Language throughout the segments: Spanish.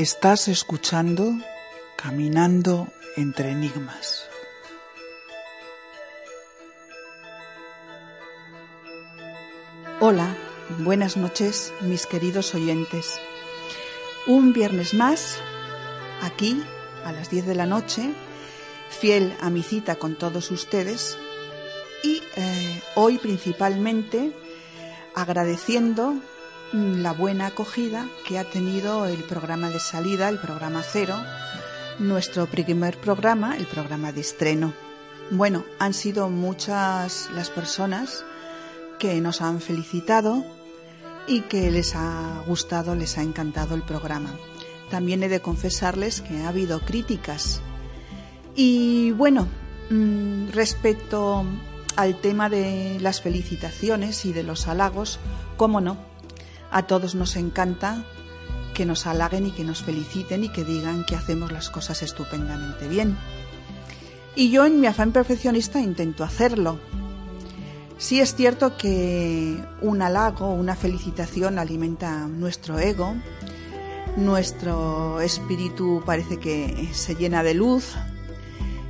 Estás escuchando Caminando entre Enigmas. Hola, buenas noches mis queridos oyentes. Un viernes más, aquí, a las 10 de la noche, fiel a mi cita con todos ustedes y eh, hoy principalmente agradeciendo la buena acogida que ha tenido el programa de salida, el programa cero, nuestro primer programa, el programa de estreno. Bueno, han sido muchas las personas que nos han felicitado y que les ha gustado, les ha encantado el programa. También he de confesarles que ha habido críticas. Y bueno, mm, respecto al tema de las felicitaciones y de los halagos, cómo no, a todos nos encanta que nos halaguen y que nos feliciten y que digan que hacemos las cosas estupendamente bien. Y yo en mi afán perfeccionista intento hacerlo. Sí es cierto que un halago, una felicitación alimenta nuestro ego, nuestro espíritu parece que se llena de luz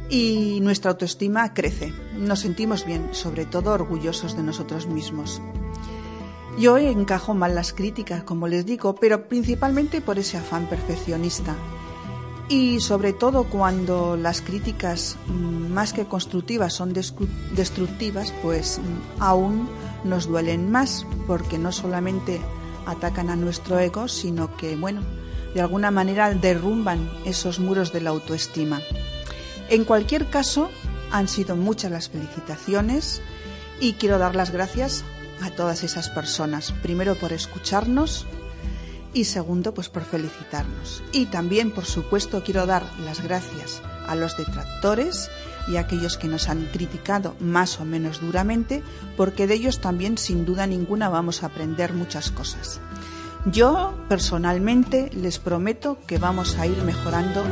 y nuestra autoestima crece. Nos sentimos bien, sobre todo orgullosos de nosotros mismos. Yo encajo mal las críticas, como les digo, pero principalmente por ese afán perfeccionista. Y sobre todo cuando las críticas, mm, más que constructivas, son destructivas, pues mm, aún nos duelen más, porque no solamente atacan a nuestro ego, sino que, bueno, de alguna manera derrumban esos muros de la autoestima. En cualquier caso, han sido muchas las felicitaciones y quiero dar las gracias a todas esas personas. Primero por escucharnos y segundo pues por felicitarnos. Y también, por supuesto, quiero dar las gracias a los detractores y a aquellos que nos han criticado más o menos duramente, porque de ellos también sin duda ninguna vamos a aprender muchas cosas. Yo personalmente les prometo que vamos a ir mejorando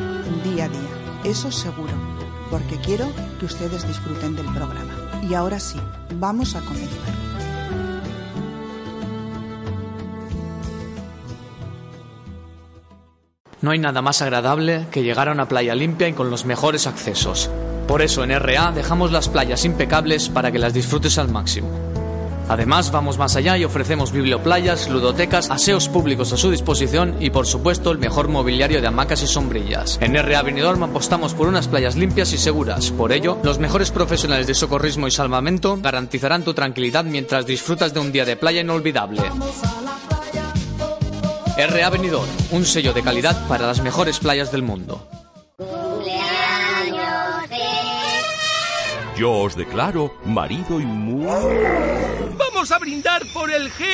día a día, eso seguro, porque quiero que ustedes disfruten del programa. Y ahora sí, vamos a comenzar. No hay nada más agradable que llegar a una playa limpia y con los mejores accesos. Por eso en RA dejamos las playas impecables para que las disfrutes al máximo. Además, vamos más allá y ofrecemos biblioplayas, ludotecas, aseos públicos a su disposición y, por supuesto, el mejor mobiliario de hamacas y sombrillas. En RA Benidorm apostamos por unas playas limpias y seguras. Por ello, los mejores profesionales de socorrismo y salvamento garantizarán tu tranquilidad mientras disfrutas de un día de playa inolvidable. RA Benidorm, un sello de calidad para las mejores playas del mundo. Yo os declaro marido y muy... ¡Vamos a brindar por el G!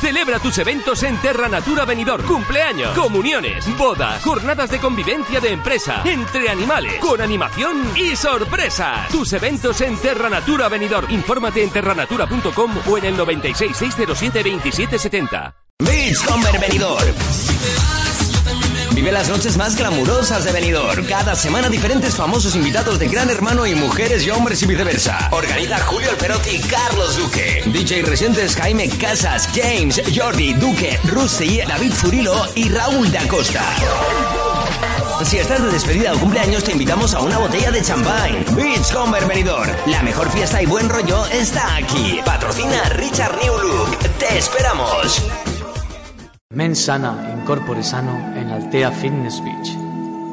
Celebra tus eventos en Terra Natura Benidorm. Cumpleaños, comuniones, boda, jornadas de convivencia de empresa, entre animales, con animación y sorpresas. Tus eventos en Terra Natura Benidorm. Infórmate en terranatura.com o en el 96 607 2770. Beachcomber Benidorm. Vive las noches más glamurosas de Benidorm. Cada semana diferentes famosos invitados de Gran Hermano y mujeres y hombres y viceversa. Organiza Julio Alperotti y Carlos Duque. DJ Residentes Jaime Casas, James, Jordi, Duque, Rusty, David Furilo y Raúl de Acosta. Si estás de despedida o cumpleaños, te invitamos a una botella de champán. Beachcomber Benidorm. La mejor fiesta y buen rollo está aquí. Patrocina Richard New Look. Te esperamos. Men sana, incorpore sano en Altea Fitness Beach.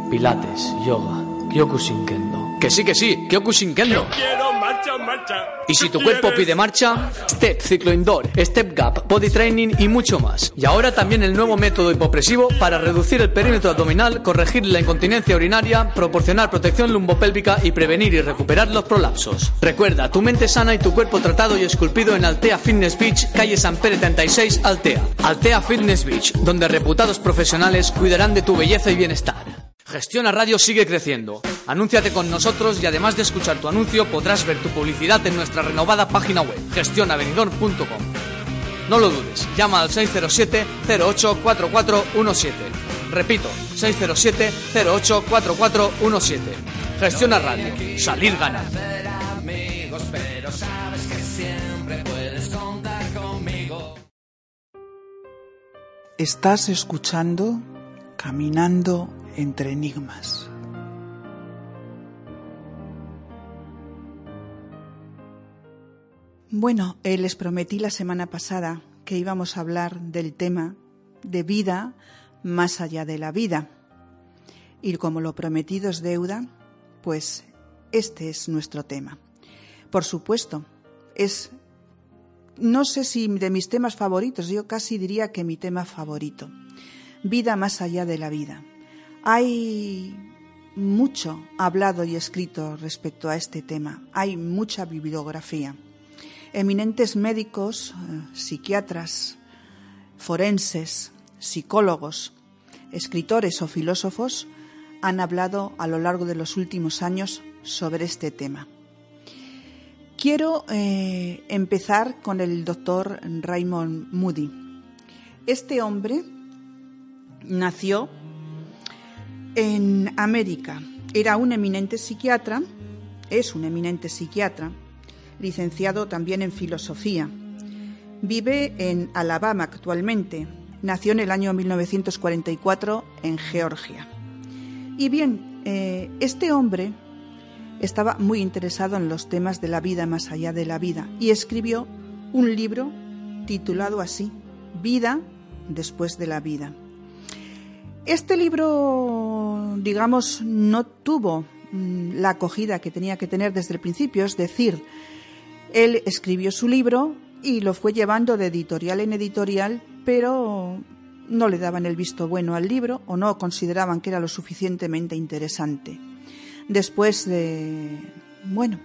Pilates, yoga, Kyokushinkendo. Que sí, que sí, Kyokushinkendo. Quiero más marcha, marcha. Y si tu cuerpo pide marcha, Step Ciclo Indoor, Step Gap, Body Training y mucho más. Y ahora también el nuevo método hipopresivo para reducir el perímetro abdominal, corregir la incontinencia urinaria, proporcionar protección lumbopélvica y prevenir y recuperar los prolapsos. Recuerda, tu mente sana y tu cuerpo tratado y esculpido en Altea Fitness Beach, calle San Pérez 36, Altea. Altea Fitness Beach, donde reputados profesionales cuidarán de tu belleza y bienestar. Gestiona Radio sigue creciendo. Anúnciate con nosotros y además de escuchar tu anuncio podrás ver tu publicidad en nuestra renovada página web, gestionavenidor.com. No lo dudes, llama al 607-084417. Repito, 607-084417. Gestiona Radio, salir ganando. Estás escuchando Caminando entre enigmas. Bueno, eh, les prometí la semana pasada que íbamos a hablar del tema de vida más allá de la vida. Y como lo prometido es deuda, pues este es nuestro tema. Por supuesto, es, no sé si de mis temas favoritos, yo casi diría que mi tema favorito. Vida más allá de la vida. Hay mucho hablado y escrito respecto a este tema. Hay mucha bibliografía. Eminentes médicos, eh, psiquiatras, forenses, psicólogos, escritores o filósofos han hablado a lo largo de los últimos años sobre este tema. Quiero eh, empezar con el doctor Raymond Moody. Este hombre nació en América. Era un eminente psiquiatra, es un eminente psiquiatra, licenciado también en filosofía. Vive en Alabama actualmente. Nació en el año 1944 en Georgia. Y bien, eh, este hombre estaba muy interesado en los temas de la vida más allá de la vida y escribió un libro titulado así, Vida después de la vida. Este libro, digamos, no tuvo mm, la acogida que tenía que tener desde el principio, es decir, él escribió su libro y lo fue llevando de editorial en editorial, pero no le daban el visto bueno al libro o no consideraban que era lo suficientemente interesante. Después de, bueno,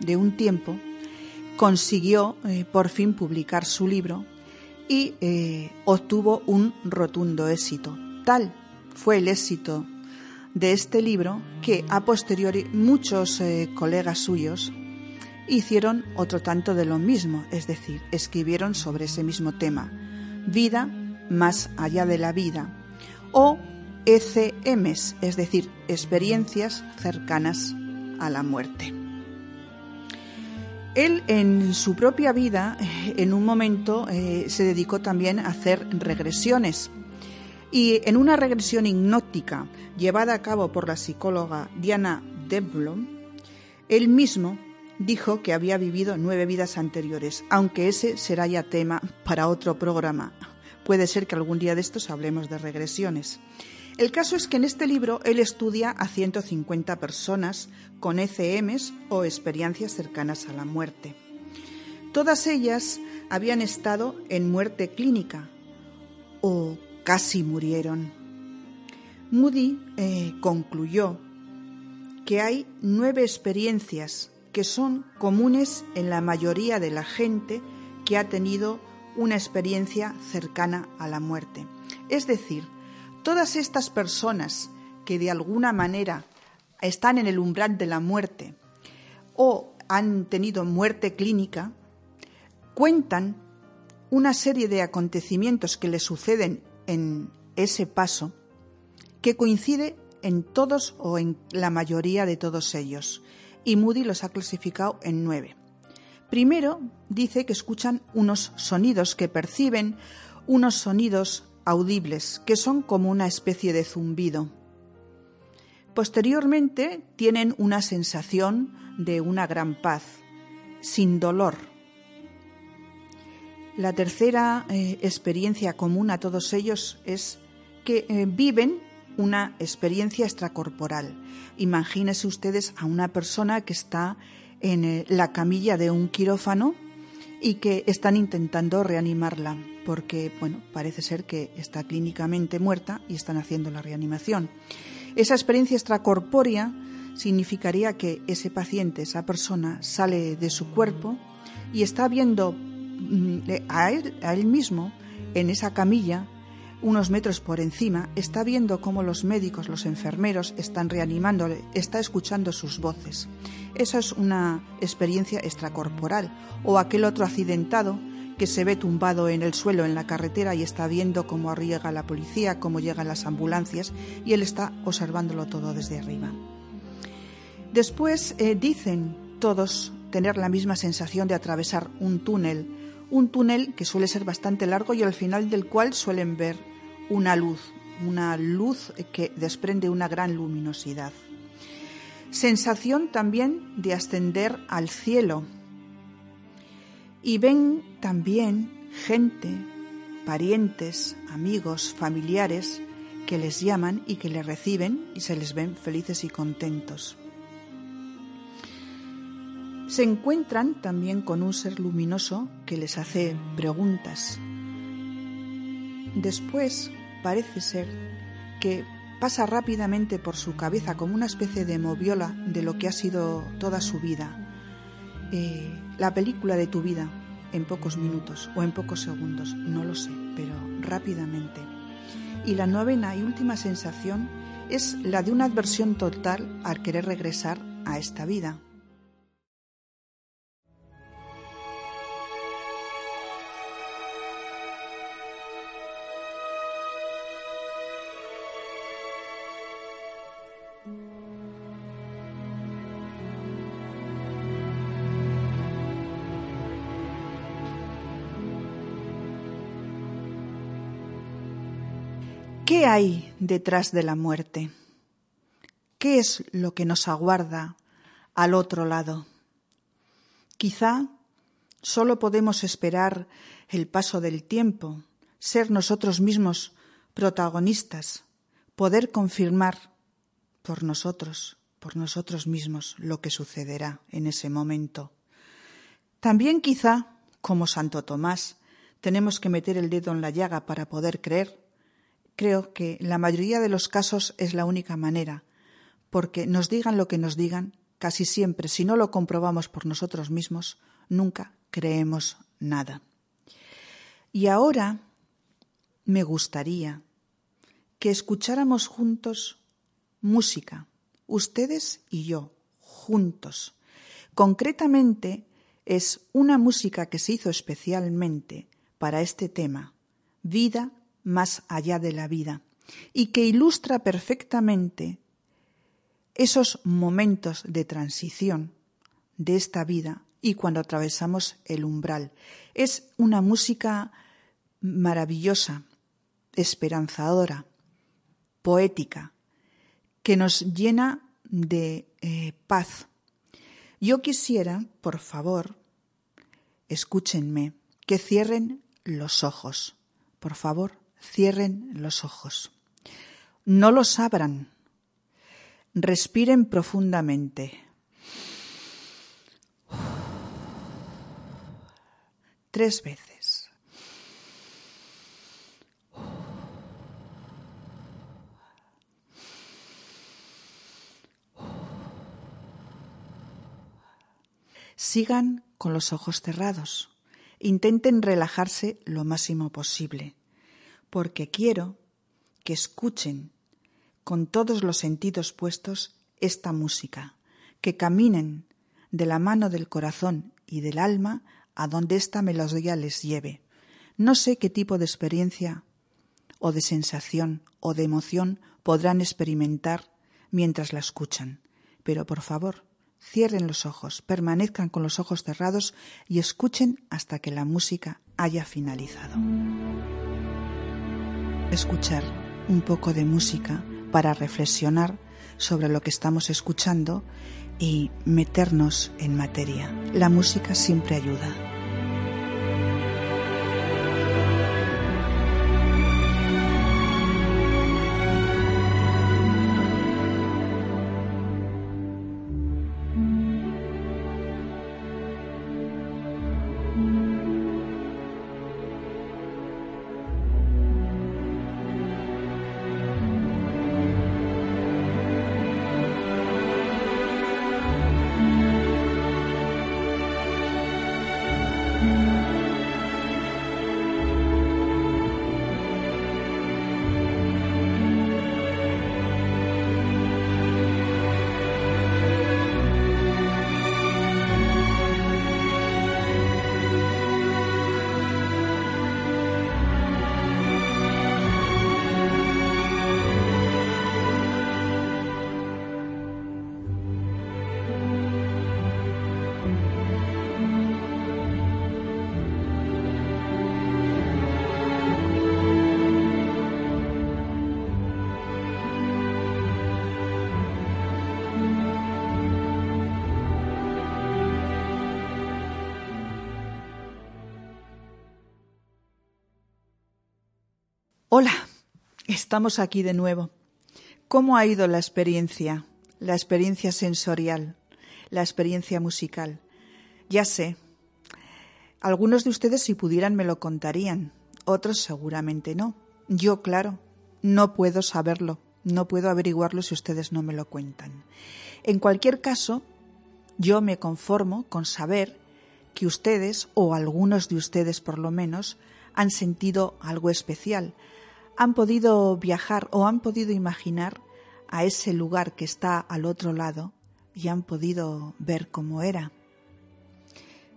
de un tiempo, consiguió eh, por fin publicar su libro y eh, obtuvo un rotundo éxito Tal fue el éxito de este libro que a posteriori muchos eh, colegas suyos hicieron otro tanto de lo mismo, es decir, escribieron sobre ese mismo tema, vida más allá de la vida, o ECMs, es decir, experiencias cercanas a la muerte. Él en su propia vida, en un momento, eh, se dedicó también a hacer regresiones y en una regresión hipnótica llevada a cabo por la psicóloga Diana Deblom, él mismo dijo que había vivido nueve vidas anteriores, aunque ese será ya tema para otro programa. Puede ser que algún día de estos hablemos de regresiones. El caso es que en este libro él estudia a 150 personas con ECMs o experiencias cercanas a la muerte. Todas ellas habían estado en muerte clínica o casi murieron. Moody eh, concluyó que hay nueve experiencias que son comunes en la mayoría de la gente que ha tenido una experiencia cercana a la muerte. Es decir, todas estas personas que de alguna manera están en el umbral de la muerte o han tenido muerte clínica, cuentan una serie de acontecimientos que les suceden en ese paso que coincide en todos o en la mayoría de todos ellos, y Moody los ha clasificado en nueve. Primero, dice que escuchan unos sonidos, que perciben unos sonidos audibles, que son como una especie de zumbido. Posteriormente, tienen una sensación de una gran paz, sin dolor, la tercera eh, experiencia común a todos ellos es que eh, viven una experiencia extracorporal. Imagínense ustedes a una persona que está en eh, la camilla de un quirófano y que están intentando reanimarla porque, bueno, parece ser que está clínicamente muerta y están haciendo la reanimación. Esa experiencia extracorpórea significaría que ese paciente, esa persona, sale de su cuerpo y está viendo a él, a él mismo en esa camilla unos metros por encima, está viendo cómo los médicos, los enfermeros están reanimándole, está escuchando sus voces. Esa es una experiencia extracorporal. O aquel otro accidentado que se ve tumbado en el suelo en la carretera y está viendo cómo arriesga la policía, cómo llegan las ambulancias y él está observándolo todo desde arriba. Después eh, dicen todos tener la misma sensación de atravesar un túnel un túnel que suele ser bastante largo y al final del cual suelen ver una luz, una luz que desprende una gran luminosidad. Sensación también de ascender al cielo. Y ven también gente, parientes, amigos, familiares, que les llaman y que les reciben y se les ven felices y contentos. Se encuentran también con un ser luminoso que les hace preguntas. Después parece ser que pasa rápidamente por su cabeza como una especie de moviola de lo que ha sido toda su vida. Eh, la película de tu vida en pocos minutos o en pocos segundos, no lo sé, pero rápidamente. Y la novena y última sensación es la de una adversión total al querer regresar a esta vida. Hay detrás de la muerte? ¿Qué es lo que nos aguarda al otro lado? Quizá solo podemos esperar el paso del tiempo, ser nosotros mismos protagonistas, poder confirmar por nosotros, por nosotros mismos, lo que sucederá en ese momento. También quizá, como Santo Tomás, tenemos que meter el dedo en la llaga para poder creer creo que la mayoría de los casos es la única manera, porque nos digan lo que nos digan, casi siempre, si no lo comprobamos por nosotros mismos, nunca creemos nada. Y ahora me gustaría que escucháramos juntos música, ustedes y yo, juntos. Concretamente, es una música que se hizo especialmente para este tema, vida más allá de la vida y que ilustra perfectamente esos momentos de transición de esta vida y cuando atravesamos el umbral. Es una música maravillosa, esperanzadora, poética, que nos llena de eh, paz. Yo quisiera, por favor, escúchenme, que cierren los ojos. Por favor, Cierren los ojos. No los abran. Respiren profundamente. Tres veces. Sigan con los ojos cerrados. Intenten relajarse lo máximo posible porque quiero que escuchen con todos los sentidos puestos esta música, que caminen de la mano del corazón y del alma a donde esta melodía les lleve. No sé qué tipo de experiencia o de sensación o de emoción podrán experimentar mientras la escuchan, pero por favor, cierren los ojos, permanezcan con los ojos cerrados y escuchen hasta que la música haya finalizado escuchar un poco de música para reflexionar sobre lo que estamos escuchando y meternos en materia. La música siempre ayuda. Estamos aquí de nuevo. ¿Cómo ha ido la experiencia? La experiencia sensorial, la experiencia musical. Ya sé, algunos de ustedes si pudieran me lo contarían, otros seguramente no. Yo, claro, no puedo saberlo, no puedo averiguarlo si ustedes no me lo cuentan. En cualquier caso, yo me conformo con saber que ustedes, o algunos de ustedes por lo menos, han sentido algo especial, han podido viajar o han podido imaginar a ese lugar que está al otro lado y han podido ver cómo era.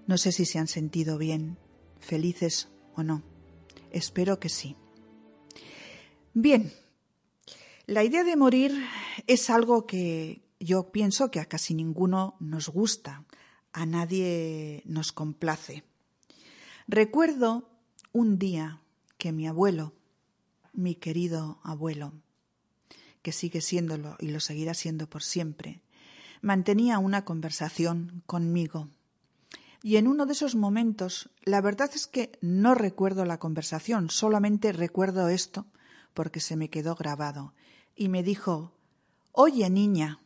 No sé si se han sentido bien, felices o no. Espero que sí. Bien, la idea de morir es algo que yo pienso que a casi ninguno nos gusta, a nadie nos complace. Recuerdo un día que mi abuelo, mi querido abuelo, que sigue siéndolo y lo seguirá siendo por siempre, mantenía una conversación conmigo. Y en uno de esos momentos, la verdad es que no recuerdo la conversación, solamente recuerdo esto, porque se me quedó grabado, y me dijo, Oye, niña,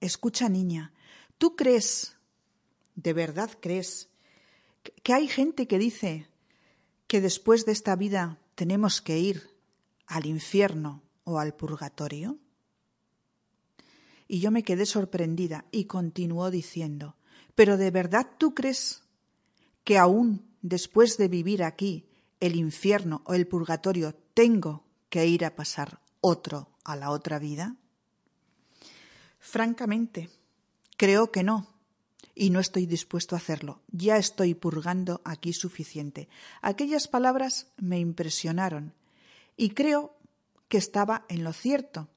escucha, niña, ¿tú crees, de verdad crees, que hay gente que dice que después de esta vida tenemos que ir al infierno o al purgatorio? Y yo me quedé sorprendida y continuó diciendo, ¿pero de verdad tú crees que aún después de vivir aquí el infierno o el purgatorio tengo que ir a pasar otro a la otra vida? Francamente, creo que no, y no estoy dispuesto a hacerlo. Ya estoy purgando aquí suficiente. Aquellas palabras me impresionaron y creo que estaba en lo cierto,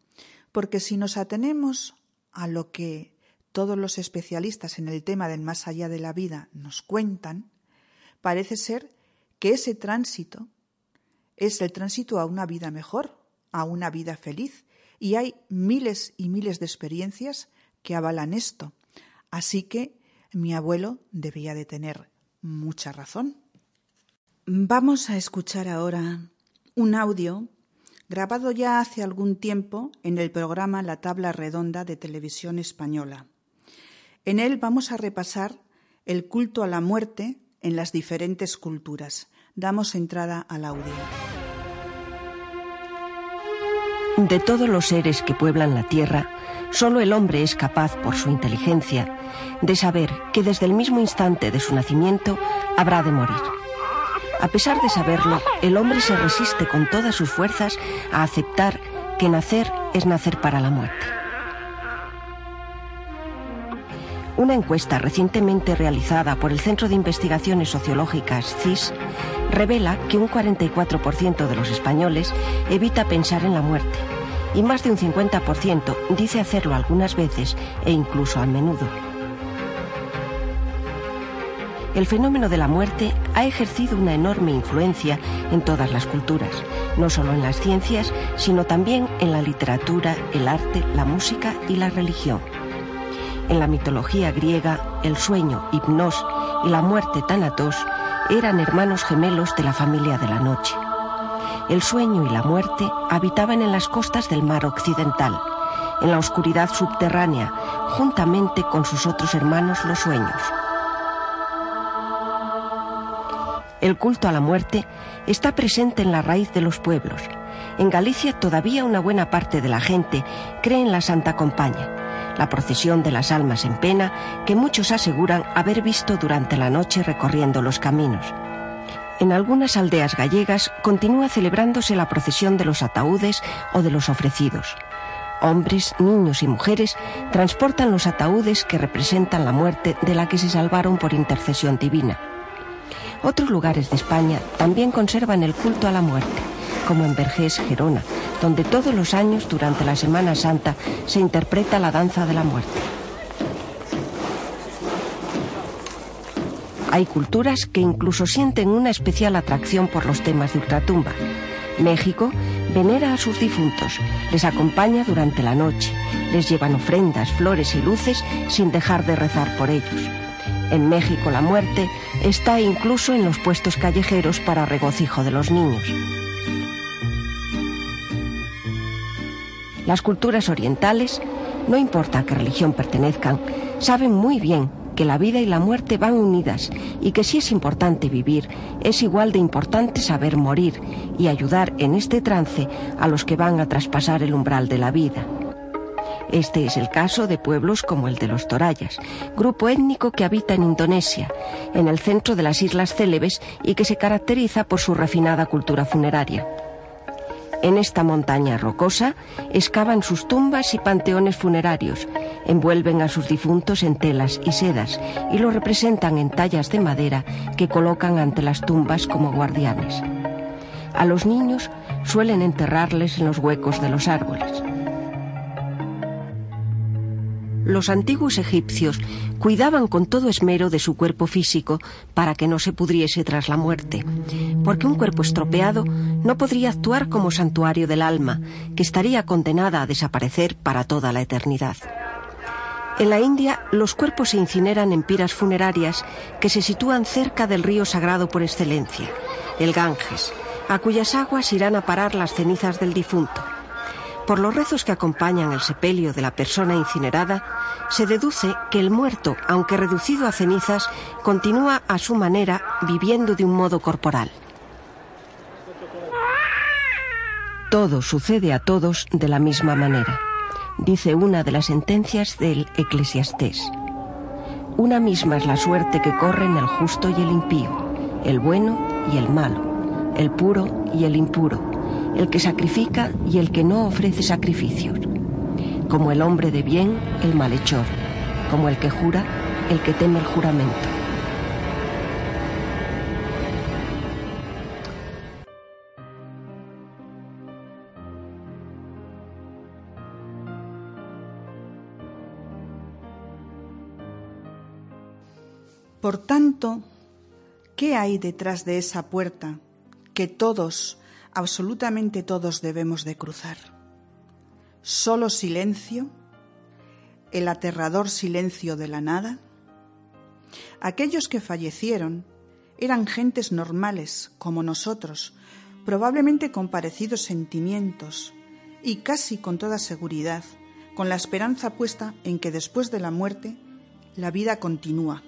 porque si nos atenemos a lo que todos los especialistas en el tema del más allá de la vida nos cuentan, parece ser que ese tránsito es el tránsito a una vida mejor, a una vida feliz, y hay miles y miles de experiencias que avalan esto. Así que mi abuelo debía de tener mucha razón. Vamos a escuchar ahora un audio grabado ya hace algún tiempo en el programa La Tabla Redonda de Televisión Española. En él vamos a repasar el culto a la muerte en las diferentes culturas. Damos entrada al audio. De todos los seres que pueblan la Tierra, solo el hombre es capaz, por su inteligencia, de saber que desde el mismo instante de su nacimiento habrá de morir. A pesar de saberlo, el hombre se resiste con todas sus fuerzas a aceptar que nacer es nacer para la muerte. Una encuesta recientemente realizada por el Centro de Investigaciones Sociológicas CIS revela que un 44% de los españoles evita pensar en la muerte y más de un 50% dice hacerlo algunas veces e incluso a menudo el fenómeno de la muerte ha ejercido una enorme influencia en todas las culturas, no solo en las ciencias, sino también en la literatura, el arte, la música y la religión. En la mitología griega, el sueño, hipnos y la muerte, tanatos, eran hermanos gemelos de la familia de la noche. El sueño y la muerte habitaban en las costas del mar occidental, en la oscuridad subterránea, juntamente con sus otros hermanos los sueños. El culto a la muerte está presente en la raíz de los pueblos. En Galicia todavía una buena parte de la gente cree en la Santa Compaña, la procesión de las almas en pena que muchos aseguran haber visto durante la noche recorriendo los caminos. En algunas aldeas gallegas continúa celebrándose la procesión de los ataúdes o de los ofrecidos. Hombres, niños y mujeres transportan los ataúdes que representan la muerte de la que se salvaron por intercesión divina. Otros lugares de España también conservan el culto a la muerte, como en Vergés, Gerona, donde todos los años durante la Semana Santa se interpreta la danza de la muerte. Hay culturas que incluso sienten una especial atracción por los temas de ultratumba. México venera a sus difuntos, les acompaña durante la noche, les llevan ofrendas, flores y luces sin dejar de rezar por ellos. En México la muerte está incluso en los puestos callejeros para regocijo de los niños. Las culturas orientales, no importa a qué religión pertenezcan, saben muy bien que la vida y la muerte van unidas y que si es importante vivir, es igual de importante saber morir y ayudar en este trance a los que van a traspasar el umbral de la vida. Este es el caso de pueblos como el de los Torayas, grupo étnico que habita en Indonesia, en el centro de las Islas Célebes y que se caracteriza por su refinada cultura funeraria. En esta montaña rocosa excavan sus tumbas y panteones funerarios, envuelven a sus difuntos en telas y sedas y los representan en tallas de madera que colocan ante las tumbas como guardianes. A los niños suelen enterrarles en los huecos de los árboles. Los antiguos egipcios cuidaban con todo esmero de su cuerpo físico para que no se pudriese tras la muerte, porque un cuerpo estropeado no podría actuar como santuario del alma, que estaría condenada a desaparecer para toda la eternidad. En la India, los cuerpos se incineran en piras funerarias que se sitúan cerca del río sagrado por excelencia, el Ganges, a cuyas aguas irán a parar las cenizas del difunto. Por los rezos que acompañan el sepelio de la persona incinerada, se deduce que el muerto, aunque reducido a cenizas, continúa a su manera viviendo de un modo corporal. Todo sucede a todos de la misma manera, dice una de las sentencias del Eclesiastés. Una misma es la suerte que corren el justo y el impío, el bueno y el malo, el puro y el impuro el que sacrifica y el que no ofrece sacrificios, como el hombre de bien, el malhechor, como el que jura, el que teme el juramento. Por tanto, ¿qué hay detrás de esa puerta que todos absolutamente todos debemos de cruzar. Solo silencio, el aterrador silencio de la nada. Aquellos que fallecieron eran gentes normales, como nosotros, probablemente con parecidos sentimientos y casi con toda seguridad, con la esperanza puesta en que después de la muerte la vida continúa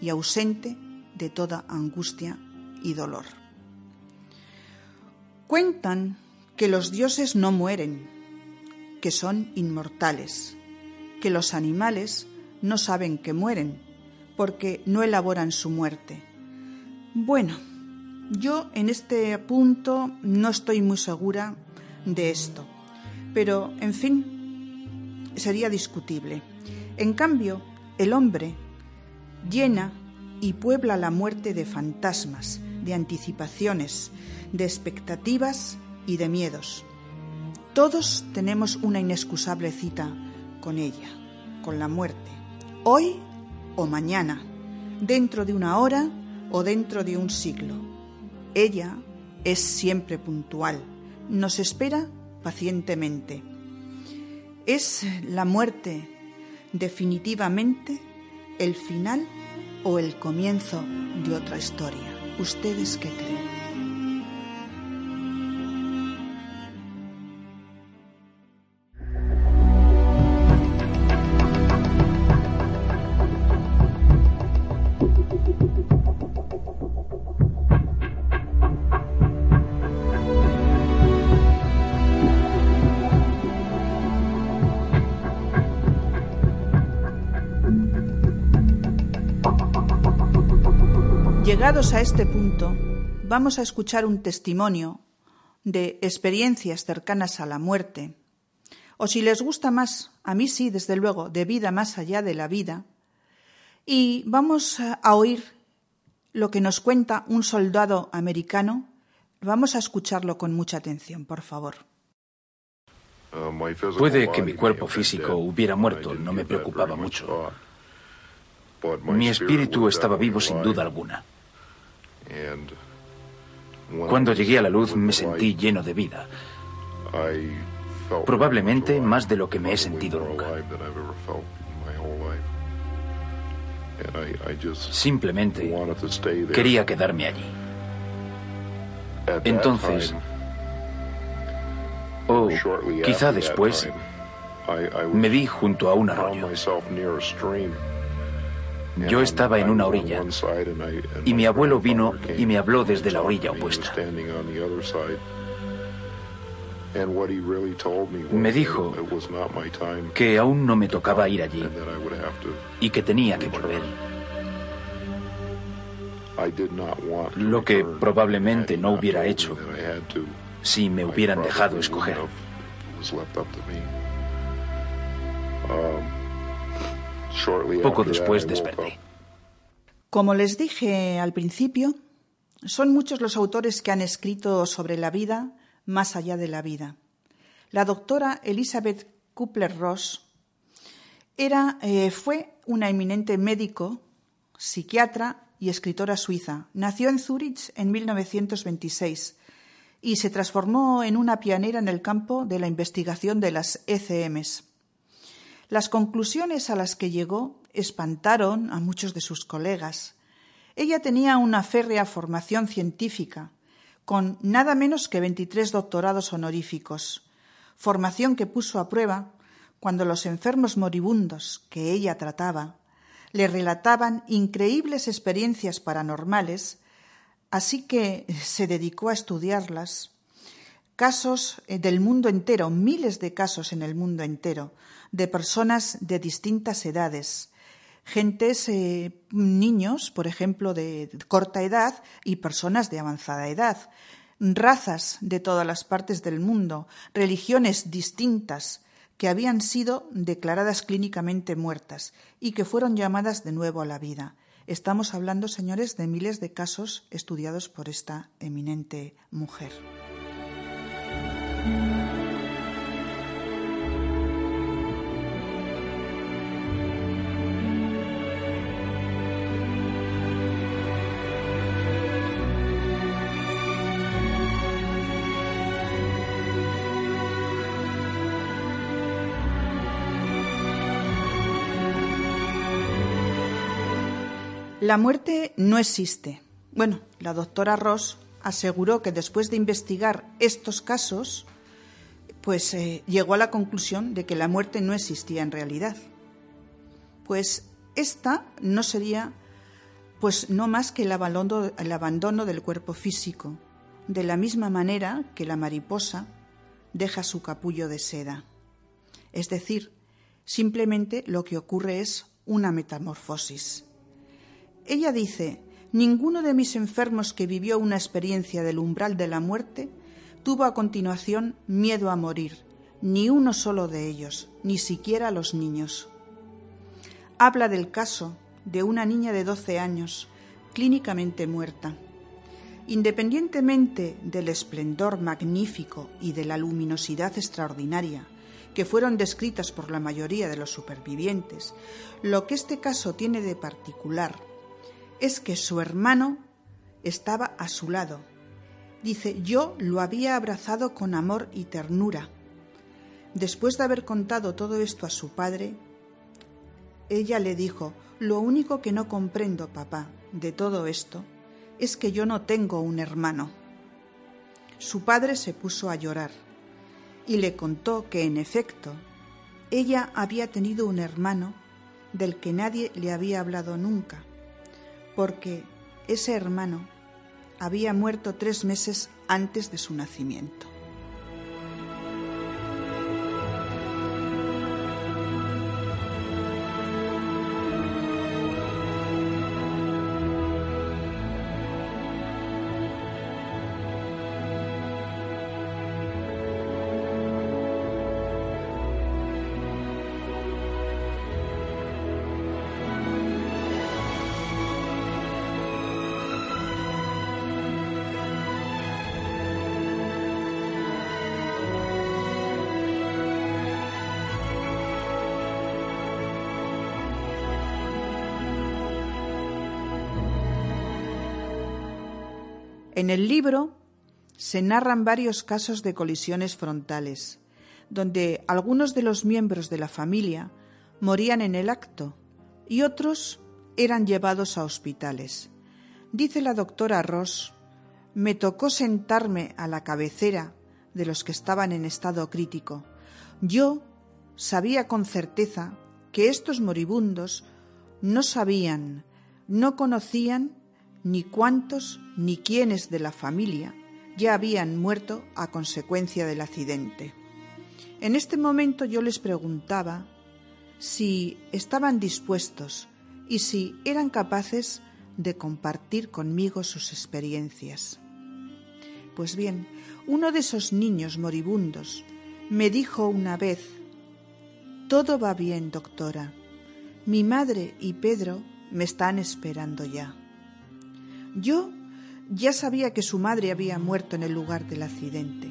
y ausente de toda angustia y dolor. Cuentan que los dioses no mueren, que son inmortales, que los animales no saben que mueren, porque no elaboran su muerte. Bueno, yo en este punto no estoy muy segura de esto, pero en fin, sería discutible. En cambio, el hombre llena y puebla la muerte de fantasmas, de anticipaciones, de expectativas y de miedos. Todos tenemos una inexcusable cita con ella, con la muerte, hoy o mañana, dentro de una hora o dentro de un siglo. Ella es siempre puntual, nos espera pacientemente. ¿Es la muerte definitivamente el final o el comienzo de otra historia? ¿Ustedes qué creen? Llegados a este punto, vamos a escuchar un testimonio de experiencias cercanas a la muerte, o si les gusta más, a mí sí, desde luego, de vida más allá de la vida, y vamos a oír lo que nos cuenta un soldado americano. Vamos a escucharlo con mucha atención, por favor. Puede que mi cuerpo físico hubiera muerto, no me preocupaba mucho. Mi espíritu estaba vivo sin duda alguna. Cuando llegué a la luz me sentí lleno de vida. Probablemente más de lo que me he sentido nunca. Simplemente quería quedarme allí. Entonces, O quizá después me vi junto a un arroyo. Yo estaba en una orilla y mi abuelo vino y me habló desde la orilla opuesta. Me dijo que aún no me tocaba ir allí y que tenía que volver. Lo que probablemente no hubiera hecho si me hubieran dejado escoger. Poco después desperté. Como les dije al principio, son muchos los autores que han escrito sobre la vida más allá de la vida. La doctora Elizabeth Kupler-Ross era, eh, fue una eminente médico, psiquiatra y escritora suiza. Nació en Zúrich en 1926 y se transformó en una pionera en el campo de la investigación de las ECMs. Las conclusiones a las que llegó espantaron a muchos de sus colegas. Ella tenía una férrea formación científica, con nada menos que 23 doctorados honoríficos, formación que puso a prueba cuando los enfermos moribundos que ella trataba le relataban increíbles experiencias paranormales, así que se dedicó a estudiarlas. Casos eh, del mundo entero, miles de casos en el mundo entero, de personas de distintas edades, gentes, eh, niños, por ejemplo, de corta edad y personas de avanzada edad, razas de todas las partes del mundo, religiones distintas que habían sido declaradas clínicamente muertas y que fueron llamadas de nuevo a la vida. Estamos hablando, señores, de miles de casos estudiados por esta eminente mujer. La muerte no existe. Bueno, la doctora Ross aseguró que después de investigar estos casos, pues eh, llegó a la conclusión de que la muerte no existía en realidad. Pues esta no sería pues no más que el abandono, el abandono del cuerpo físico, de la misma manera que la mariposa deja su capullo de seda. Es decir, simplemente lo que ocurre es una metamorfosis. Ella dice, ninguno de mis enfermos que vivió una experiencia del umbral de la muerte tuvo a continuación miedo a morir, ni uno solo de ellos, ni siquiera los niños. Habla del caso de una niña de 12 años, clínicamente muerta. Independientemente del esplendor magnífico y de la luminosidad extraordinaria que fueron descritas por la mayoría de los supervivientes, lo que este caso tiene de particular es que su hermano estaba a su lado. Dice, yo lo había abrazado con amor y ternura. Después de haber contado todo esto a su padre, ella le dijo, lo único que no comprendo, papá, de todo esto, es que yo no tengo un hermano. Su padre se puso a llorar y le contó que, en efecto, ella había tenido un hermano del que nadie le había hablado nunca porque ese hermano había muerto tres meses antes de su nacimiento. En el libro se narran varios casos de colisiones frontales, donde algunos de los miembros de la familia morían en el acto y otros eran llevados a hospitales. Dice la doctora Ross, me tocó sentarme a la cabecera de los que estaban en estado crítico. Yo sabía con certeza que estos moribundos no sabían, no conocían ni cuántos ni quiénes de la familia ya habían muerto a consecuencia del accidente. En este momento yo les preguntaba si estaban dispuestos y si eran capaces de compartir conmigo sus experiencias. Pues bien, uno de esos niños moribundos me dijo una vez, Todo va bien, doctora. Mi madre y Pedro me están esperando ya. Yo ya sabía que su madre había muerto en el lugar del accidente,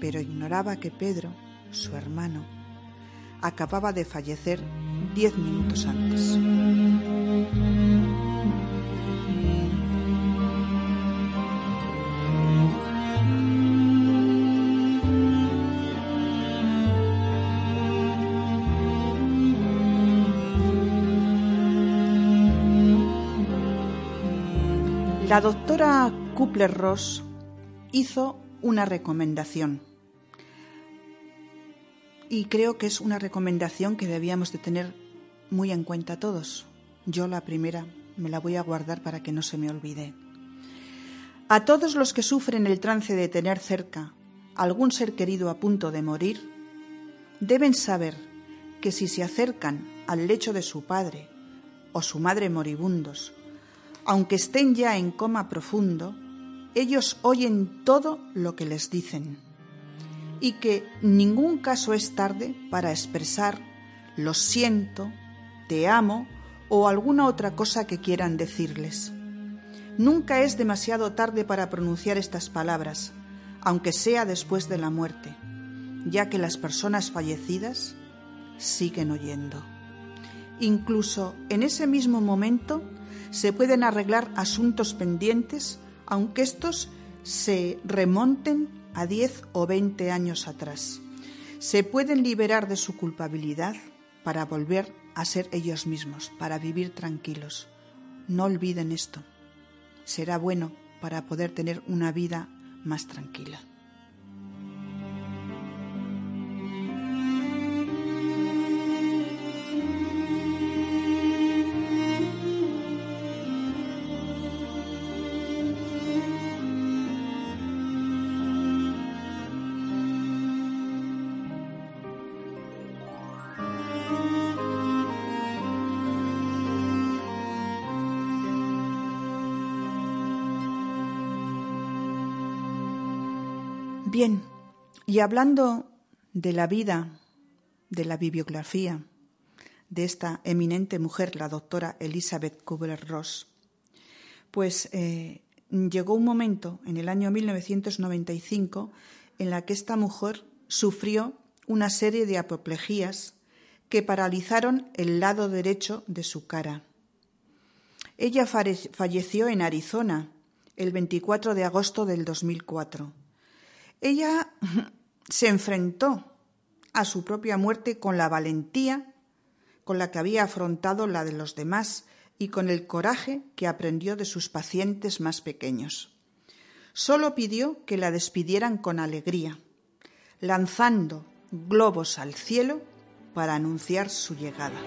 pero ignoraba que Pedro, su hermano, acababa de fallecer diez minutos antes. La doctora Kupler-Ross hizo una recomendación y creo que es una recomendación que debíamos de tener muy en cuenta todos. Yo la primera me la voy a guardar para que no se me olvide. A todos los que sufren el trance de tener cerca algún ser querido a punto de morir, deben saber que si se acercan al lecho de su padre o su madre moribundos aunque estén ya en coma profundo, ellos oyen todo lo que les dicen y que ningún caso es tarde para expresar lo siento, te amo o alguna otra cosa que quieran decirles. Nunca es demasiado tarde para pronunciar estas palabras, aunque sea después de la muerte, ya que las personas fallecidas siguen oyendo. Incluso en ese mismo momento se pueden arreglar asuntos pendientes, aunque estos se remonten a 10 o 20 años atrás. Se pueden liberar de su culpabilidad para volver a ser ellos mismos, para vivir tranquilos. No olviden esto. Será bueno para poder tener una vida más tranquila. Bien, y hablando de la vida, de la bibliografía de esta eminente mujer, la doctora Elizabeth Kubler-Ross, pues eh, llegó un momento en el año 1995 en la que esta mujer sufrió una serie de apoplejías que paralizaron el lado derecho de su cara. Ella falleció en Arizona el 24 de agosto del 2004 ella se enfrentó a su propia muerte con la valentía con la que había afrontado la de los demás y con el coraje que aprendió de sus pacientes más pequeños. Solo pidió que la despidieran con alegría, lanzando globos al cielo para anunciar su llegada.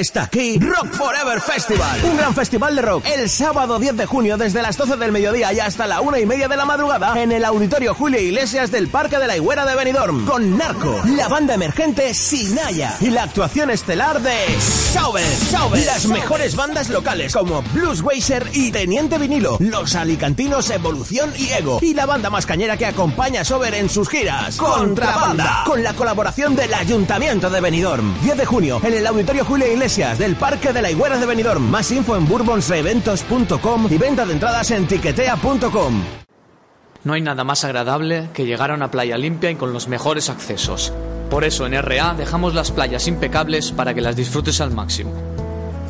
Está aquí Rock Forever Festival, un gran festival de rock. El sábado 10 de junio desde las 12 del mediodía y hasta la una y media de la madrugada en el Auditorio Julio Iglesias del Parque de la Higuera de Benidorm con Narco, la banda emergente Sinaya y la actuación estelar de Sauber, Sauber, las mejores bandas locales como Blues Weiser y Teniente Vinilo, los alicantinos Evolución y Ego y la banda más cañera que acompaña a Sober en sus giras, Contrabanda, con la colaboración del Ayuntamiento de Benidorm. 10 de junio en el Auditorio Julio Iglesias del Parque de la Higuera de Benidorm. Más info en bourbonseventos.com y venta de entradas en tiquetea.com. No hay nada más agradable que llegar a una playa limpia y con los mejores accesos. Por eso en RA dejamos las playas impecables para que las disfrutes al máximo.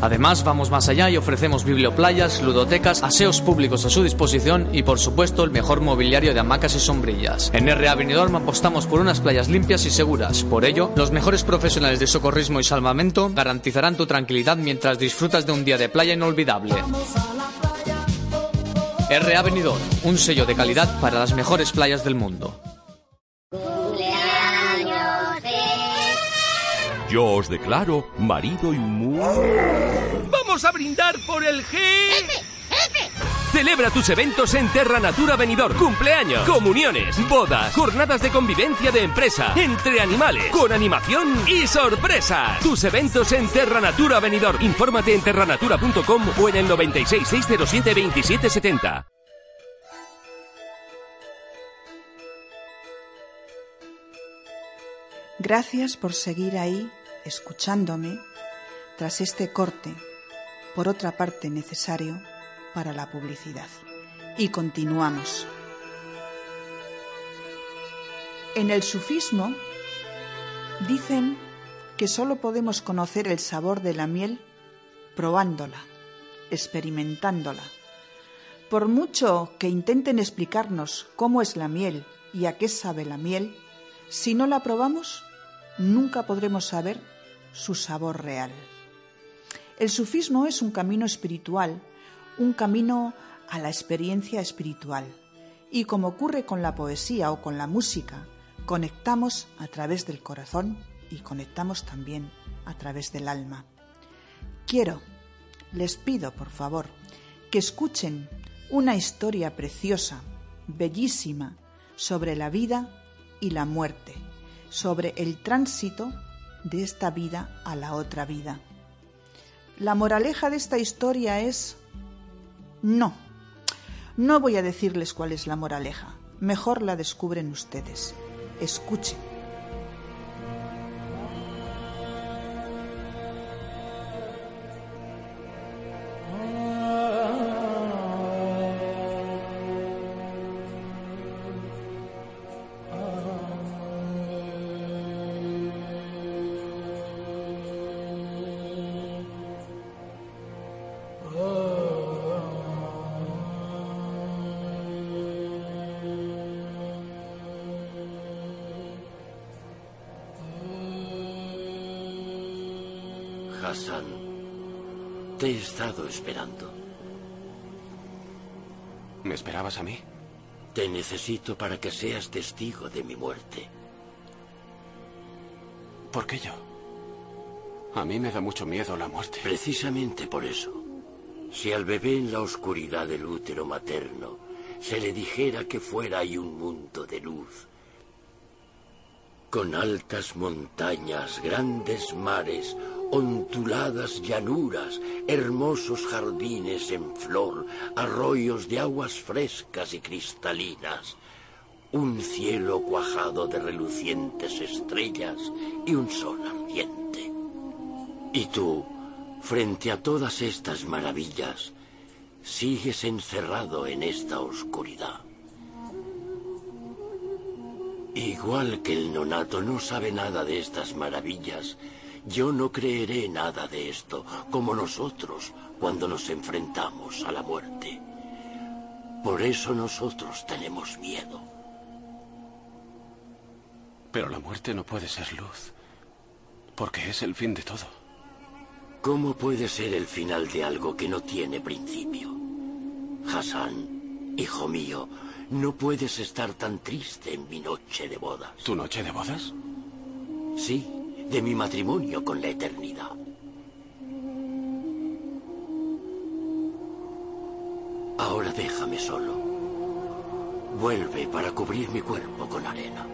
Además, vamos más allá y ofrecemos biblioplayas, ludotecas, aseos públicos a su disposición y, por supuesto, el mejor mobiliario de hamacas y sombrillas. En RA Benidorm apostamos por unas playas limpias y seguras. Por ello, los mejores profesionales de socorrismo y salvamento garantizarán tu tranquilidad mientras disfrutas de un día de playa inolvidable. RA Benidorm, un sello de calidad para las mejores playas del mundo. Yo os declaro marido y muy... ¡Vamos a brindar por el G! Celebra tus eventos en Terra Natura Benidorm. Cumpleaños, comuniones, bodas, jornadas de convivencia de empresa, entre animales, con animación y sorpresas. Tus eventos en Terra Natura Benidorm. Infórmate en terranatura.com o en el 96 607 2770. Gracias por seguir ahí, escuchándome, tras este corte, por otra parte necesario, para la publicidad. Y continuamos. En el sufismo dicen que solo podemos conocer el sabor de la miel probándola, experimentándola. Por mucho que intenten explicarnos cómo es la miel y a qué sabe la miel, si no la probamos, nunca podremos saber su sabor real. El sufismo es un camino espiritual, un camino a la experiencia espiritual. Y como ocurre con la poesía o con la música, conectamos a través del corazón y conectamos también a través del alma. Quiero, les pido por favor, que escuchen una historia preciosa, bellísima, sobre la vida y la muerte, sobre el tránsito de esta vida a la otra vida. La moraleja de esta historia es no. No voy a decirles cuál es la moraleja. Mejor la descubren ustedes. Escuchen. Esperando. ¿Me esperabas a mí? Te necesito para que seas testigo de mi muerte. ¿Por qué yo? A mí me da mucho miedo la muerte. Precisamente por eso. Si al bebé en la oscuridad del útero materno se le dijera que fuera ahí un mundo de luz, con altas montañas, grandes mares, onduladas llanuras, hermosos jardines en flor, arroyos de aguas frescas y cristalinas, un cielo cuajado de relucientes estrellas y un sol ardiente. Y tú, frente a todas estas maravillas, sigues encerrado en esta oscuridad. Igual que el nonato no sabe nada de estas maravillas, yo no creeré nada de esto, como nosotros cuando nos enfrentamos a la muerte. Por eso nosotros tenemos miedo. Pero la muerte no puede ser luz, porque es el fin de todo. ¿Cómo puede ser el final de algo que no tiene principio? Hassan, hijo mío, no puedes estar tan triste en mi noche de bodas. ¿Tu noche de bodas? Sí, de mi matrimonio con la eternidad. Ahora déjame solo. Vuelve para cubrir mi cuerpo con arena.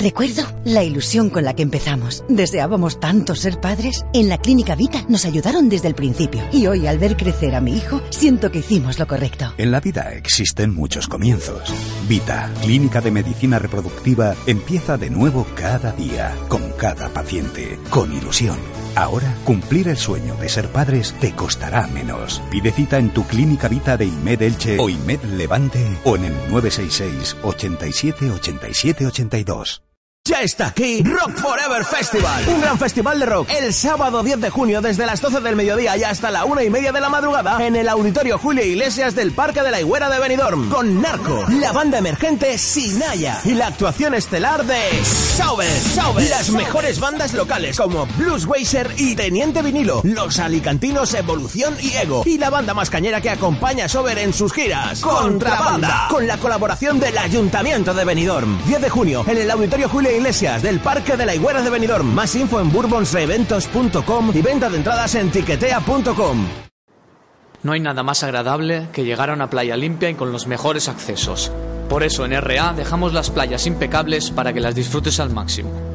Recuerdo la ilusión con la que empezamos. Deseábamos tanto ser padres. En la Clínica Vita nos ayudaron desde el principio. Y hoy, al ver crecer a mi hijo, siento que hicimos lo correcto. En la vida existen muchos comienzos. Vita, Clínica de Medicina Reproductiva, empieza de nuevo cada día, con cada paciente, con ilusión. Ahora, cumplir el sueño de ser padres te costará menos. Pide cita en tu clínica Vita de IMED Elche o IMED Levante o en el 966 87 87 82. Ya está aquí Rock Forever Festival, un gran festival de rock. El sábado 10 de junio desde las 12 del mediodía y hasta la una y media de la madrugada en el Auditorio Julio Iglesias del Parque de la Higuera de Benidorm con Narco, la banda emergente Sinaya y la actuación estelar de Sauber, Sauber, las mejores bandas locales como Blues Weiser y Teniente Vinilo, los alicantinos Evolución y Ego y la banda más cañera que acompaña a Sauber en sus giras, Contrabanda, con la colaboración del Ayuntamiento de Benidorm. 10 de junio en el Auditorio Julio Iglesias del Parque de la Higuera de Benidorm. Más info en bourbonsreeventos.com y venta de entradas en tiquetea.com. No hay nada más agradable que llegar a una playa limpia y con los mejores accesos. Por eso en RA dejamos las playas impecables para que las disfrutes al máximo.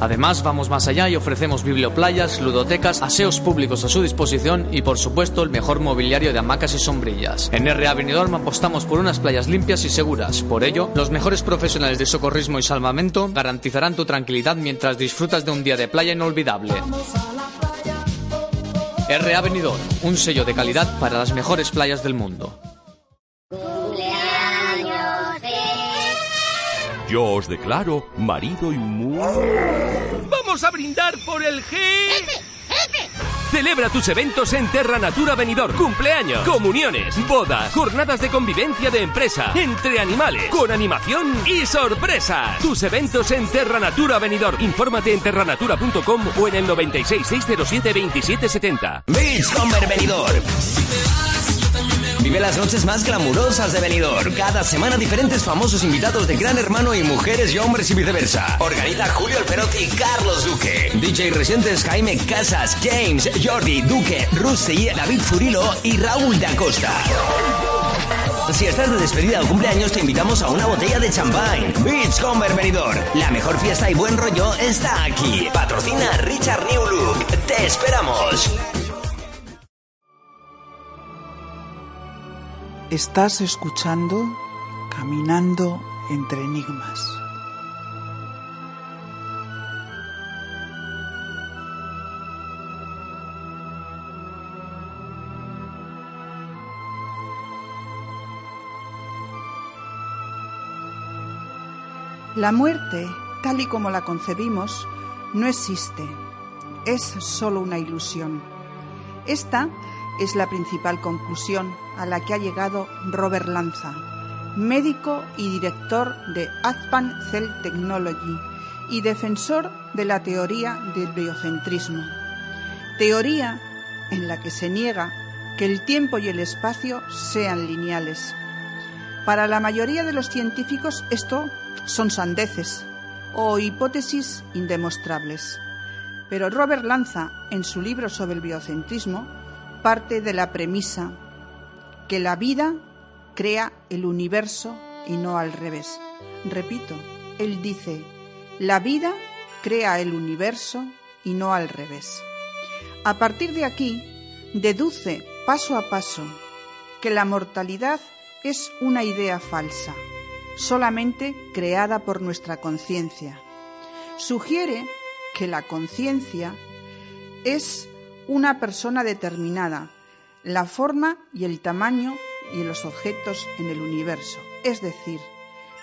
Además, vamos más allá y ofrecemos biblioplayas, ludotecas, aseos públicos a su disposición y, por supuesto, el mejor mobiliario de hamacas y sombrillas. En RA Benidorm apostamos por unas playas limpias y seguras. Por ello, los mejores profesionales de socorrismo y salvamento garantizarán tu tranquilidad mientras disfrutas de un día de playa inolvidable. RA Benidorm, un sello de calidad para las mejores playas del mundo. Yo os declaro marido y muy... ¡Vamos a brindar por el G! Celebra tus eventos en Terra Natura Benidorm. Cumpleaños, comuniones, bodas, jornadas de convivencia de empresa, entre animales, con animación y sorpresas. Tus eventos en Terra Natura Benidorm. Infórmate en terranatura.com o en el 96 607 2770. Beachcomber Benidorm. Vive las noches más glamurosas de Benidorm. Cada semana diferentes famosos invitados de Gran Hermano y mujeres y hombres y viceversa. Organiza Julio Alperotti y Carlos Duque. DJ Residentes Jaime Casas, James, Jordi, Duque, Rusty, David Furilo y Raúl de Acosta. Si estás de despedida o cumpleaños, te invitamos a una botella de champán. Beachcomber Benidorm. La mejor fiesta y buen rollo está aquí. Patrocina Richard New Look. Te esperamos. Estás escuchando Caminando entre Enigmas. La muerte, tal y como la concebimos, no existe. Es solo una ilusión. Esta es la principal conclusión a la que ha llegado Robert Lanza, médico y director de Azpan Cell Technology y defensor de la teoría del biocentrismo. Teoría en la que se niega que el tiempo y el espacio sean lineales. Para la mayoría de los científicos esto son sandeces o hipótesis indemostrables. Pero Robert Lanza, en su libro sobre el biocentrismo, parte de la premisa que la vida crea el universo y no al revés. Repito, él dice, la vida crea el universo y no al revés. A partir de aquí, deduce paso a paso que la mortalidad es una idea falsa, solamente creada por nuestra conciencia. Sugiere que la conciencia es una persona determinada, la forma y el tamaño y los objetos en el universo, es decir,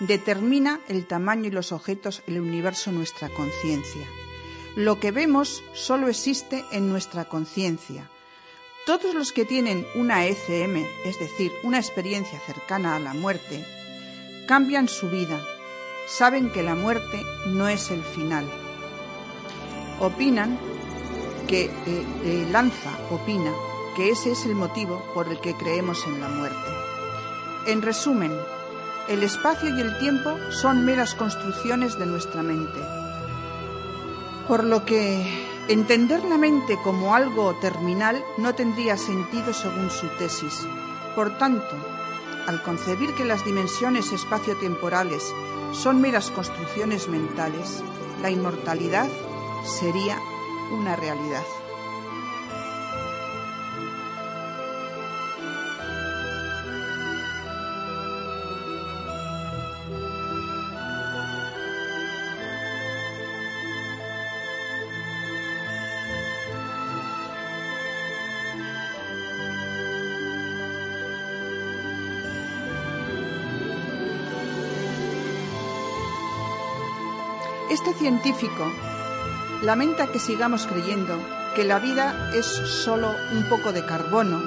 determina el tamaño y los objetos en el universo nuestra conciencia. Lo que vemos solo existe en nuestra conciencia. Todos los que tienen una ECM, es decir, una experiencia cercana a la muerte, cambian su vida, saben que la muerte no es el final. Opinan que eh, eh, Lanza opina que ese es el motivo por el que creemos en la muerte. En resumen, el espacio y el tiempo son meras construcciones de nuestra mente. Por lo que entender la mente como algo terminal no tendría sentido según su tesis. Por tanto, al concebir que las dimensiones espaciotemporales son meras construcciones mentales, la inmortalidad sería una realidad. Científico lamenta que sigamos creyendo que la vida es solo un poco de carbono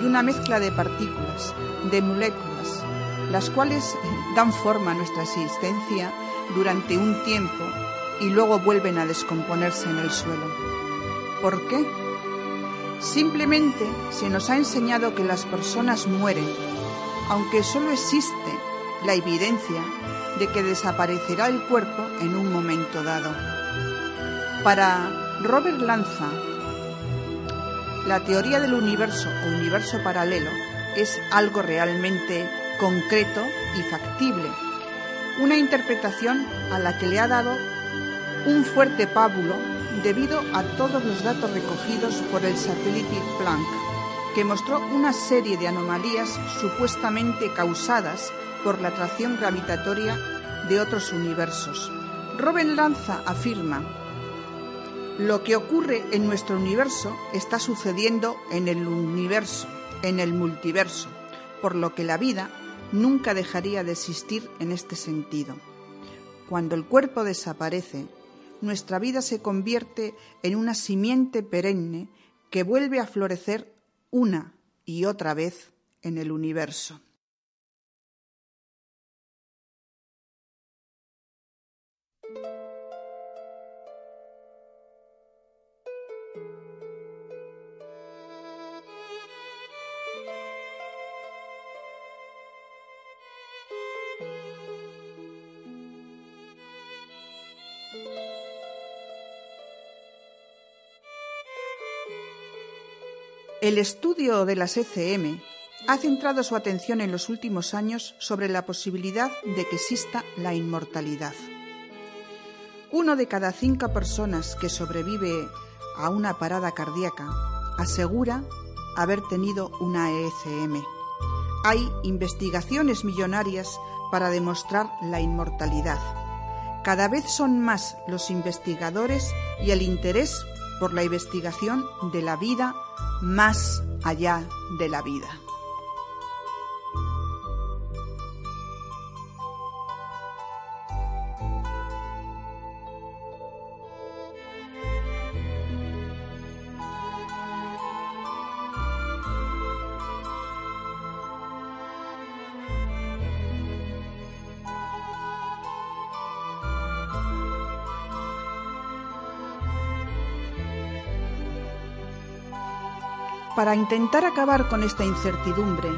y una mezcla de partículas, de moléculas, las cuales dan forma a nuestra existencia durante un tiempo y luego vuelven a descomponerse en el suelo. ¿Por qué? Simplemente se nos ha enseñado que las personas mueren, aunque solo existe la evidencia de que desaparecerá el cuerpo en un momento dado. Para Robert Lanza, la teoría del universo o universo paralelo es algo realmente concreto y factible, una interpretación a la que le ha dado un fuerte pábulo debido a todos los datos recogidos por el satélite Planck, que mostró una serie de anomalías supuestamente causadas por la atracción gravitatoria de otros universos. Robin Lanza afirma, lo que ocurre en nuestro universo está sucediendo en el universo, en el multiverso, por lo que la vida nunca dejaría de existir en este sentido. Cuando el cuerpo desaparece, nuestra vida se convierte en una simiente perenne que vuelve a florecer una y otra vez en el universo. El estudio de las ECM ha centrado su atención en los últimos años sobre la posibilidad de que exista la inmortalidad. Uno de cada cinco personas que sobrevive a una parada cardíaca asegura haber tenido una ECM. Hay investigaciones millonarias para demostrar la inmortalidad. Cada vez son más los investigadores y el interés por la investigación de la vida más allá de la vida. Para intentar acabar con esta incertidumbre,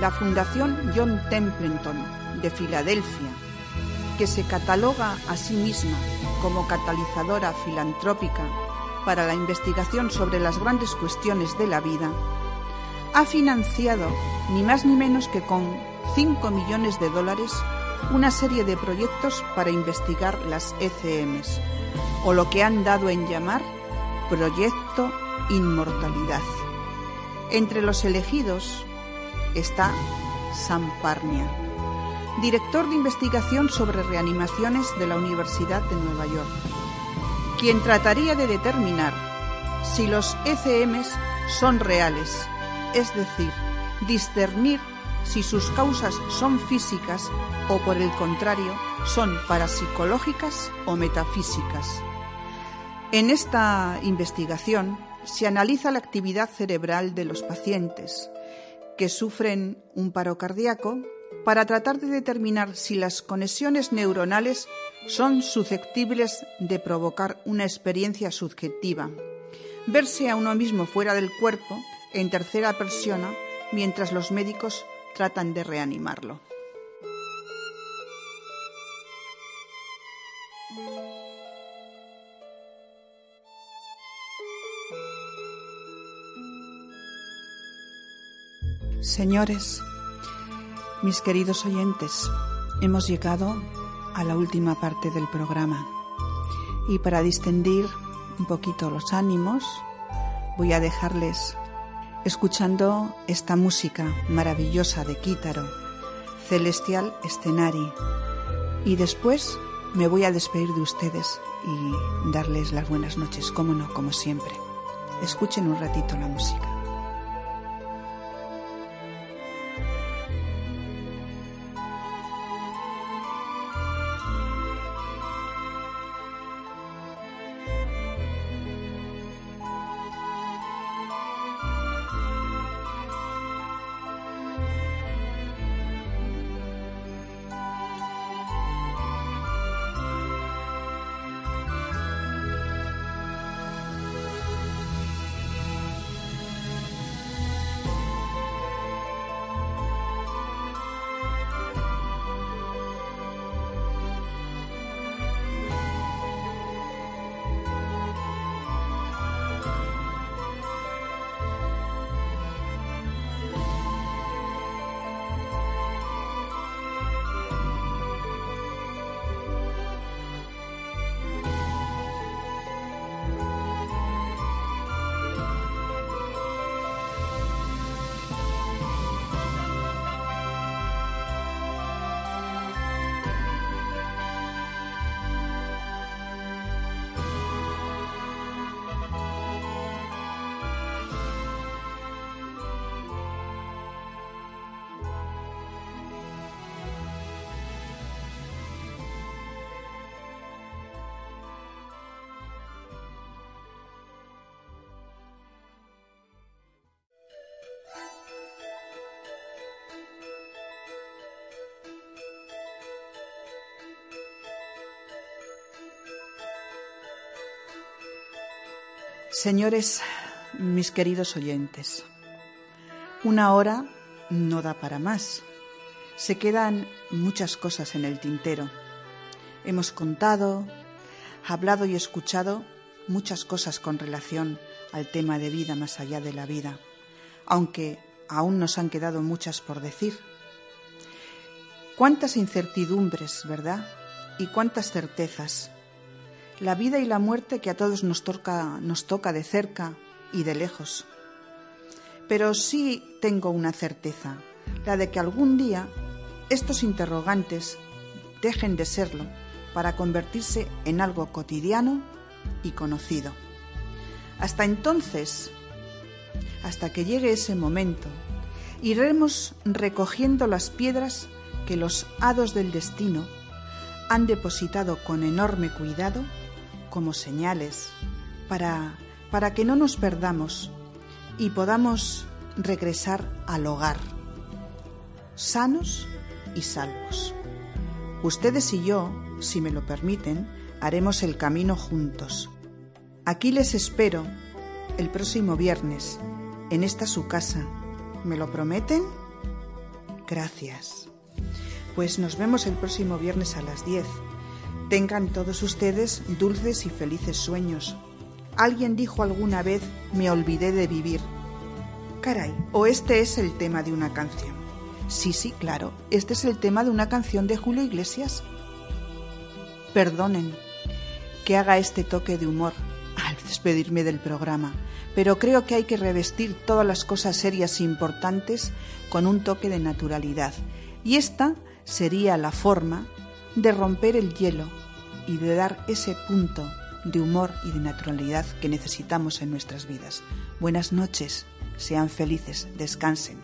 la Fundación John Templeton de Filadelfia, que se cataloga a sí misma como catalizadora filantrópica para la investigación sobre las grandes cuestiones de la vida, ha financiado ni más ni menos que con 5 millones de dólares una serie de proyectos para investigar las ECMs, o lo que han dado en llamar Proyecto Inmortalidad. Entre los elegidos está Sam Parnia, director de investigación sobre reanimaciones de la Universidad de Nueva York, quien trataría de determinar si los ECMs son reales, es decir, discernir si sus causas son físicas o por el contrario son parapsicológicas o metafísicas. En esta investigación se analiza la actividad cerebral de los pacientes que sufren un paro cardíaco para tratar de determinar si las conexiones neuronales son susceptibles de provocar una experiencia subjetiva, verse a uno mismo fuera del cuerpo en tercera persona mientras los médicos tratan de reanimarlo. Señores, mis queridos oyentes, hemos llegado a la última parte del programa. Y para distendir un poquito los ánimos, voy a dejarles escuchando esta música maravillosa de Quítaro, Celestial Escenari. Y después me voy a despedir de ustedes y darles las buenas noches, como no, como siempre. Escuchen un ratito la música. Señores, mis queridos oyentes, una hora no da para más. Se quedan muchas cosas en el tintero. Hemos contado, hablado y escuchado muchas cosas con relación al tema de vida más allá de la vida, aunque aún nos han quedado muchas por decir. Cuántas incertidumbres, ¿verdad? Y cuántas certezas la vida y la muerte que a todos nos toca, nos toca de cerca y de lejos. Pero sí tengo una certeza, la de que algún día estos interrogantes dejen de serlo para convertirse en algo cotidiano y conocido. Hasta entonces, hasta que llegue ese momento, iremos recogiendo las piedras que los hados del destino han depositado con enorme cuidado como señales para, para que no nos perdamos y podamos regresar al hogar, sanos y salvos. Ustedes y yo, si me lo permiten, haremos el camino juntos. Aquí les espero el próximo viernes, en esta su casa. ¿Me lo prometen? Gracias. Pues nos vemos el próximo viernes a las 10 Tengan todos ustedes dulces y felices sueños. Alguien dijo alguna vez, me olvidé de vivir. Caray, o este es el tema de una canción. Sí, sí, claro, este es el tema de una canción de Julio Iglesias. Perdonen que haga este toque de humor al despedirme del programa, pero creo que hay que revestir todas las cosas serias e importantes con un toque de naturalidad. Y esta sería la forma de romper el hielo y de dar ese punto de humor y de naturalidad que necesitamos en nuestras vidas. Buenas noches, sean felices, descansen.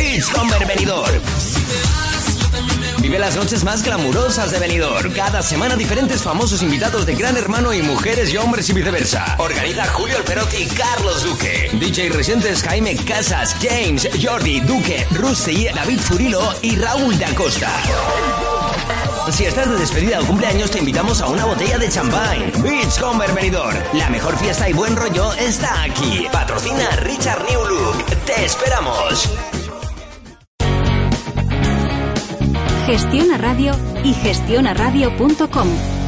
Beachcomber Benidorm. Vive las noches más glamurosas de Benidorm. Cada semana diferentes famosos invitados de Gran Hermano y mujeres y hombres y viceversa. Organiza Julio Alperotti y Carlos Duque. DJ Residentes Jaime Casas, James, Jordi, Duque, Rusty, David Furilo y Raúl de Acosta. Si estás de despedida o cumpleaños, te invitamos a una botella de champán. Beachcomber Benidorm. La mejor fiesta y buen rollo está aquí. Patrocina Richard New Look. Te esperamos. Gestiona Radio y gestionaradio.com.